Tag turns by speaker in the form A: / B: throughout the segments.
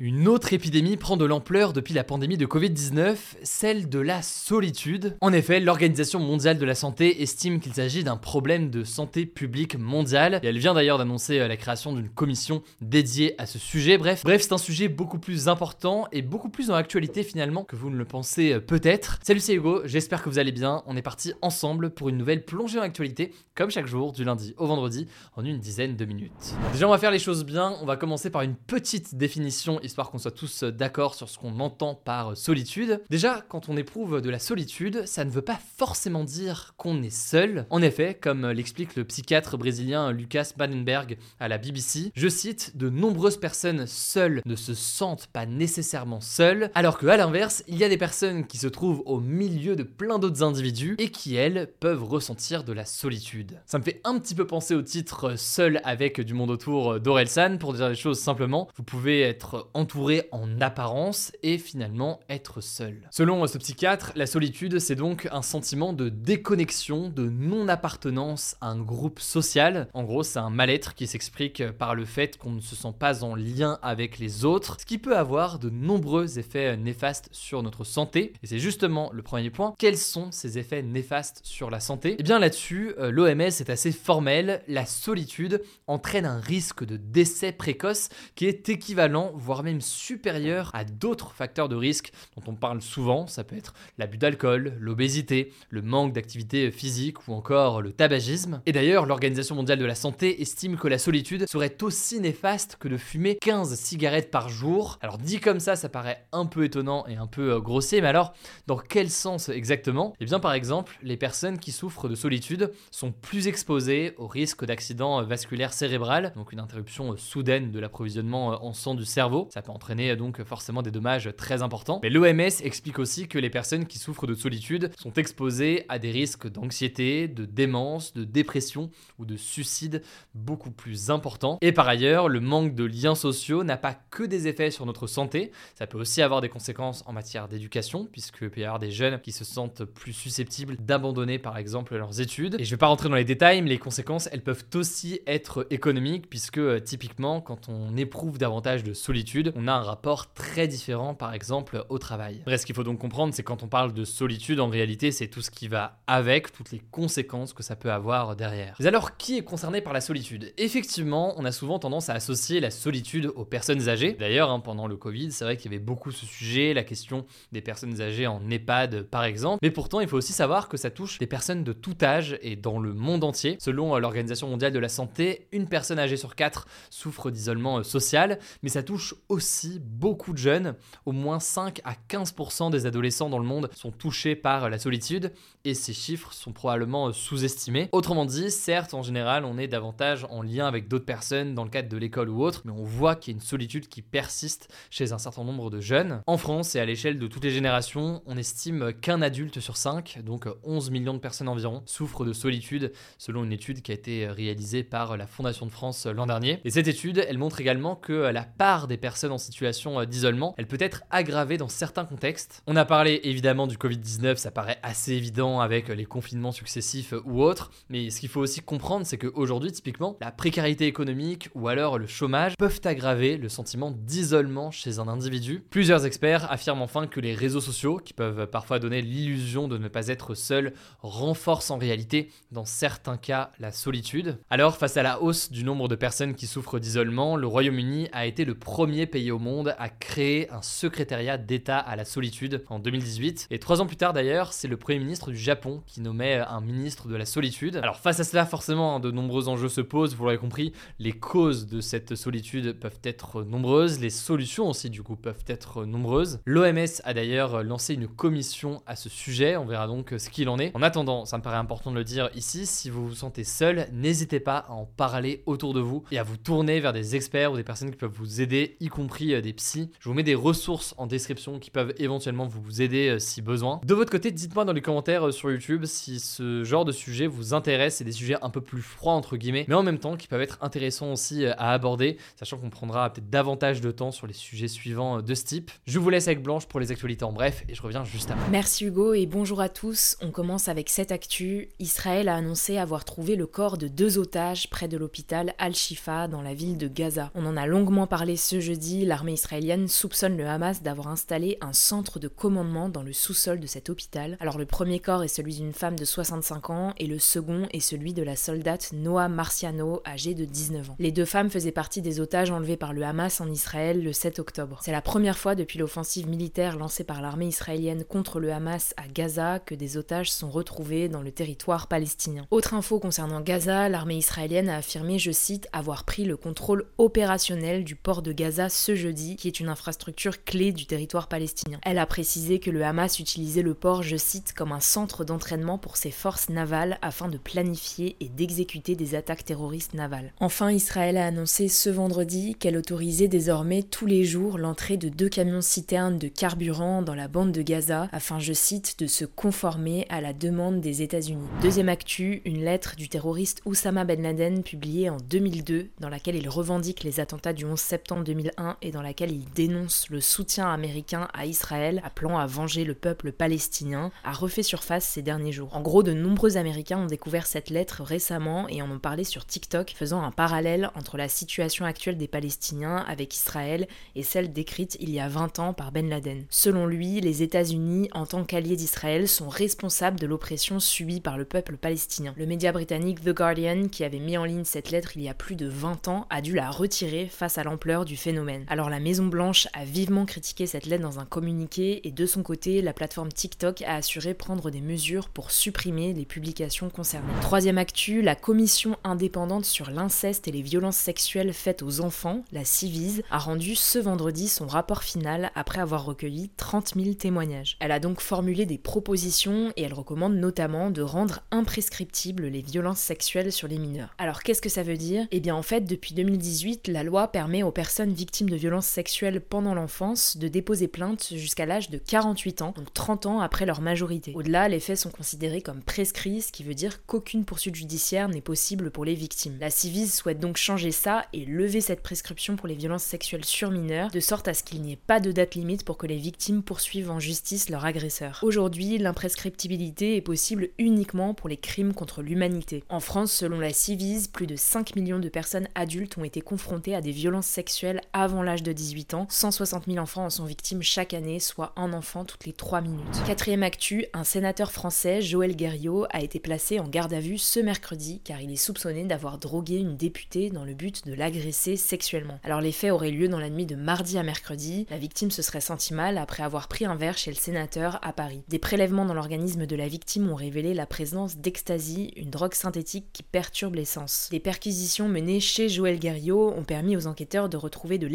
A: Une autre épidémie prend de l'ampleur depuis la pandémie de Covid-19, celle de la solitude. En effet, l'Organisation mondiale de la santé estime qu'il s'agit d'un problème de santé publique mondiale, et elle vient d'ailleurs d'annoncer euh, la création d'une commission dédiée à ce sujet. Bref, bref, c'est un sujet beaucoup plus important et beaucoup plus dans l'actualité finalement que vous ne le pensez euh, peut-être. Salut, c'est Hugo, j'espère que vous allez bien. On est parti ensemble pour une nouvelle plongée en actualité, comme chaque jour, du lundi au vendredi, en une dizaine de minutes. Déjà, on va faire les choses bien. On va commencer par une petite définition histoire qu'on soit tous d'accord sur ce qu'on entend par solitude. Déjà, quand on éprouve de la solitude, ça ne veut pas forcément dire qu'on est seul. En effet, comme l'explique le psychiatre brésilien Lucas Bannenberg à la BBC, je cite, de nombreuses personnes seules ne se sentent pas nécessairement seules, alors que à l'inverse, il y a des personnes qui se trouvent au milieu de plein d'autres individus et qui, elles, peuvent ressentir de la solitude. Ça me fait un petit peu penser au titre Seul avec du monde autour d'Orelsan, pour dire les choses simplement. Vous pouvez être entouré en apparence et finalement être seul. Selon ce psychiatre, la solitude, c'est donc un sentiment de déconnexion, de non-appartenance à un groupe social. En gros, c'est un mal-être qui s'explique par le fait qu'on ne se sent pas en lien avec les autres, ce qui peut avoir de nombreux effets néfastes sur notre santé. Et c'est justement le premier point. Quels sont ces effets néfastes sur la santé? Eh bien là-dessus, euh, l'OMS est assez formel. La solitude entraîne un risque de décès précoce qui est équivalent, voire même supérieur à d'autres facteurs de risque dont on parle souvent. Ça peut être l'abus d'alcool, l'obésité, le manque d'activité physique ou encore le tabagisme. Et d'ailleurs, l'Organisation mondiale de la santé estime que la solitude serait aussi néfaste que de fumer 15 cigarettes par jour. Alors dit comme ça, ça paraît un peu étonnant et un peu euh, grossier, mais alors dans quel sens exactement? Eh bien par exemple, les personnes qui souffrent de solitude sont plus exposées au risque d'accident vasculaire cérébral, donc une interruption euh, soudaine de l'approvisionnement euh, en sang du cerveau. Peut entraîner donc forcément des dommages très importants. Mais l'OMS explique aussi que les personnes qui souffrent de solitude sont exposées à des risques d'anxiété, de démence, de dépression ou de suicide beaucoup plus importants. Et par ailleurs, le manque de liens sociaux n'a pas que des effets sur notre santé, ça peut aussi avoir des conséquences en matière d'éducation, puisque peut y avoir des jeunes qui se sentent plus susceptibles d'abandonner par exemple leurs études. Et je vais pas rentrer dans les détails, mais les conséquences, elles peuvent aussi être économiques, puisque euh, typiquement, quand on éprouve davantage de solitude, on a un rapport très différent par exemple au travail. Bref, ce qu'il faut donc comprendre, c'est quand on parle de solitude, en réalité, c'est tout ce qui va avec, toutes les conséquences que ça peut avoir derrière. Mais alors, qui est concerné par la solitude? Effectivement, on a souvent tendance à associer la solitude aux personnes âgées. D'ailleurs, hein, pendant le Covid, c'est vrai qu'il y avait beaucoup ce sujet, la question des personnes âgées en EHPAD par exemple. Mais pourtant, il faut aussi savoir que ça touche des personnes de tout âge et dans le monde entier. Selon euh, l'Organisation mondiale de la santé, une personne âgée sur quatre souffre d'isolement euh, social, mais ça touche aussi beaucoup de jeunes. Au moins 5 à 15% des adolescents dans le monde sont touchés par la solitude et ces chiffres sont probablement euh, sous-estimés. Autrement dit, certes, en général, on est davantage en lien avec d'autres personnes dans le cadre de l'école ou autre, mais on voit qu'il y a une solitude qui persiste chez un certain nombre de jeunes. En France et à l'échelle de toutes les générations, on estime qu'un adulte sur 5, donc 11 millions de personnes environ, souffrent de solitude selon une étude qui a été réalisée par la Fondation de France l'an dernier. Et cette étude, elle montre également que la part des personnes en situation d'isolement, elle peut être aggravée dans certains contextes. On a parlé évidemment du Covid-19, ça paraît assez évident avec les confinements successifs ou autres, mais ce qu'il faut aussi comprendre, c'est qu'aujourd'hui, typiquement, la précarité économique ou alors le chômage peuvent aggraver le sentiment d'isolement chez un individu. Plusieurs experts affirment enfin que les réseaux sociaux, qui peuvent parfois donner l'illusion de ne pas être seul, renforcent en réalité, dans certains cas, la solitude. Alors, face à la hausse du nombre de personnes qui souffrent d'isolement, le Royaume-Uni a été le premier pays au monde à créer un secrétariat d'État à la solitude en 2018. Et trois ans plus tard d'ailleurs, c'est le Premier ministre du Japon qui nommait un ministre de la solitude. Alors face à cela, forcément, de nombreux enjeux se posent, vous l'aurez compris, les causes de cette solitude peuvent être nombreuses, les solutions aussi du coup peuvent être nombreuses. L'OMS a d'ailleurs lancé une commission à ce sujet, on verra donc ce qu'il en est. En attendant, ça me paraît important de le dire ici, si vous vous sentez seul, n'hésitez pas à en parler autour de vous et à vous tourner vers des experts ou des personnes qui peuvent vous aider, y compris euh, des psys. Je vous mets des ressources en description qui peuvent éventuellement vous aider euh, si besoin. De votre côté, dites-moi dans les commentaires euh, sur YouTube si ce genre de sujet vous intéresse, c'est des sujets un peu plus froids entre guillemets, mais en même temps qui peuvent être intéressants aussi à aborder, sachant qu'on prendra peut-être davantage de temps sur les sujets suivants de ce type. Je vous laisse avec Blanche pour les actualités en bref et je reviens juste après.
B: Merci Hugo et bonjour à tous. On commence avec cette actu. Israël a annoncé avoir trouvé le corps de deux otages près de l'hôpital Al-Shifa dans la ville de Gaza. On en a longuement parlé ce jeudi. L'armée israélienne soupçonne le Hamas d'avoir installé un centre de commandement dans le sous-sol de cet hôpital. Alors le premier corps est celui d'une femme de 65 ans et le second est celui de la soldate Noah Marciano, âgée de 19 ans. Les deux femmes faisaient partie des otages enlevés par le Hamas en Israël le 7 octobre. C'est la première fois depuis l'offensive militaire lancée par l'armée israélienne contre le Hamas à Gaza que des otages sont retrouvés dans le territoire palestinien. Autre info concernant Gaza, l'armée israélienne a affirmé, je cite, avoir pris le contrôle opérationnel du port de Gaza ce jeudi, qui est une infrastructure clé du territoire palestinien. Elle a précisé que le Hamas utilisait le port, je cite, comme un centre d'entraînement pour ses forces navales afin de planifier et d'exécuter des attaques terroristes navales. Enfin, Israël a annoncé ce vendredi qu'elle autorisait désormais tous les jours l'entrée de deux camions citernes de carburant dans la bande de Gaza afin, je cite, de se conformer à la demande des États-Unis. Deuxième actu, une lettre du terroriste Oussama Ben Laden publiée en 2002 dans laquelle il revendique les attentats du 11 septembre 2001 et dans laquelle il dénonce le soutien américain à Israël appelant à venger le peuple palestinien, a refait surface ces derniers jours. En gros, de nombreux Américains ont découvert cette lettre récemment et en ont parlé sur TikTok, faisant un parallèle entre la situation actuelle des Palestiniens avec Israël et celle décrite il y a 20 ans par Ben Laden. Selon lui, les États-Unis, en tant qu'alliés d'Israël, sont responsables de l'oppression subie par le peuple palestinien. Le média britannique The Guardian, qui avait mis en ligne cette lettre il y a plus de 20 ans, a dû la retirer face à l'ampleur du phénomène. Alors la Maison Blanche a vivement critiqué cette lettre dans un communiqué et de son côté, la plateforme TikTok a assuré prendre des mesures pour supprimer les publications concernées. Troisième actu, la commission indépendante sur l'inceste et les violences sexuelles faites aux enfants, la CIVIS, a rendu ce vendredi son rapport final après avoir recueilli 30 000 témoignages. Elle a donc formulé des propositions et elle recommande notamment de rendre imprescriptibles les violences sexuelles sur les mineurs. Alors qu'est-ce que ça veut dire? Eh bien en fait, depuis 2018, la loi permet aux personnes victimes de violences sexuelles pendant l'enfance de déposer plainte jusqu'à l'âge de 48 ans, donc 30 ans après leur majorité. Au-delà, les faits sont considérés comme prescrits, ce qui veut dire qu'aucune poursuite judiciaire n'est possible pour les victimes. La Civis souhaite donc changer ça et lever cette prescription pour les violences sexuelles sur mineurs, de sorte à ce qu'il n'y ait pas de date limite pour que les victimes poursuivent en justice leur agresseur. Aujourd'hui, l'imprescriptibilité est possible uniquement pour les crimes contre l'humanité. En France, selon la Civise, plus de 5 millions de personnes adultes ont été confrontées à des violences sexuelles avant l'âge de 18 ans. 160 000 enfants en sont victimes chaque année, soit un enfant toutes les 3 minutes. Quatrième actu, un sénateur français, Joël Guerriot, a été placé en garde à vue ce mercredi car il est soupçonné d'avoir drogué une députée dans le but de l'agresser sexuellement. Alors les faits auraient lieu dans la nuit de mardi à mercredi. La victime se serait sentie mal après avoir pris un verre chez le sénateur à Paris. Des prélèvements dans l'organisme de la victime ont révélé la présence d'ecstasy, une drogue synthétique qui perturbe les sens. Des perquisitions menées chez Joël Guerriot ont permis aux enquêteurs de retrouver de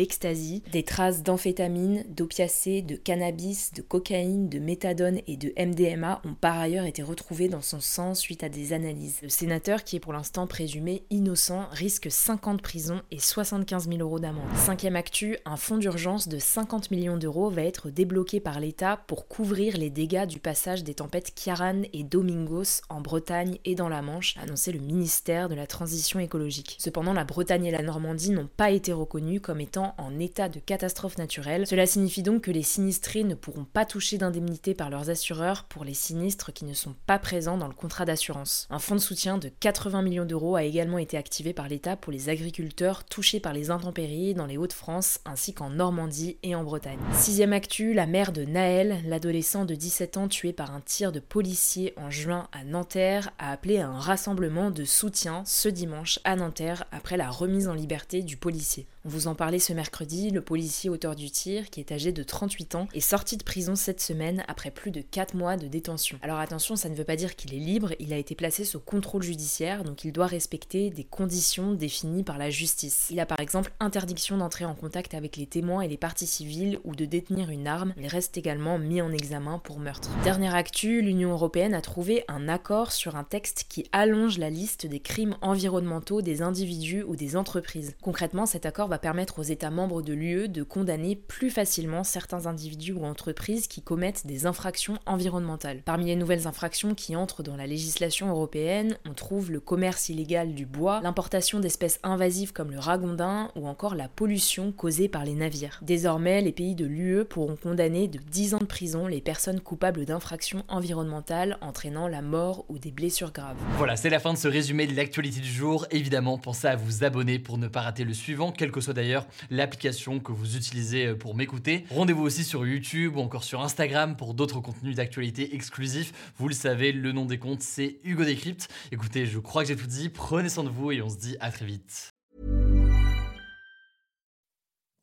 B: des traces d'amphétamine, d'opiacés, de cannabis, de cocaïne, de méthadone et de MDMA ont par ailleurs été retrouvées dans son sang suite à des analyses. Le sénateur, qui est pour l'instant présumé innocent, risque 5 ans de prison et 75 000 euros d'amende. Cinquième actu, un fonds d'urgence de 50 millions d'euros va être débloqué par l'État pour couvrir les dégâts du passage des tempêtes Kiaran et Domingos en Bretagne et dans la Manche, annoncé le ministère de la Transition écologique. Cependant, la Bretagne et la Normandie n'ont pas été reconnues comme étant en état de catastrophe naturelle. Cela signifie donc que les sinistrés ne pourront pas toucher d'indemnité par leurs assureurs pour les sinistres qui ne sont pas présents dans le contrat d'assurance. Un fonds de soutien de 80 millions d'euros a également été activé par l'État pour les agriculteurs touchés par les intempéries dans les Hauts-de-France ainsi qu'en Normandie et en Bretagne. Sixième actu, la mère de Naël, l'adolescent de 17 ans tué par un tir de policier en juin à Nanterre, a appelé à un rassemblement de soutien ce dimanche à Nanterre après la remise en liberté du policier. On vous en parlait ce mercredi, le policier auteur du tir, qui est âgé de 38 ans, est sorti de prison cette semaine après plus de 4 mois de détention. Alors attention, ça ne veut pas dire qu'il est libre, il a été placé sous contrôle judiciaire, donc il doit respecter des conditions définies par la justice. Il a par exemple interdiction d'entrer en contact avec les témoins et les parties civiles ou de détenir une arme. Il reste également mis en examen pour meurtre. Dernière actu, l'Union européenne a trouvé un accord sur un texte qui allonge la liste des crimes environnementaux des individus ou des entreprises. Concrètement, cet accord va permettre aux États membres de l'UE de condamner plus facilement certains individus ou entreprises qui commettent des infractions environnementales. Parmi les nouvelles infractions qui entrent dans la législation européenne, on trouve le commerce illégal du bois, l'importation d'espèces invasives comme le ragondin ou encore la pollution causée par les navires. Désormais, les pays de l'UE pourront condamner de 10 ans de prison les personnes coupables d'infractions environnementales entraînant la mort ou des blessures graves.
A: Voilà, c'est la fin de ce résumé de l'actualité du jour. Évidemment, pensez à vous abonner pour ne pas rater le suivant, quelle que soit d'ailleurs l'application que vous utilisez euh, pour m'écouter. Rendez-vous aussi sur YouTube ou encore sur Instagram pour d'autres contenus d'actualité exclusifs. Vous le savez, le nom des comptes, c'est Hugo Décrypte. Écoutez, je crois que j'ai tout dit. Prenez soin de vous et on se dit à très vite.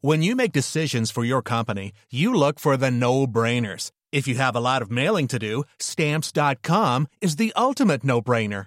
C: When you make decisions for your company, you look for the no-brainers. If you have a lot of mailing to do, stamps.com is the ultimate no-brainer.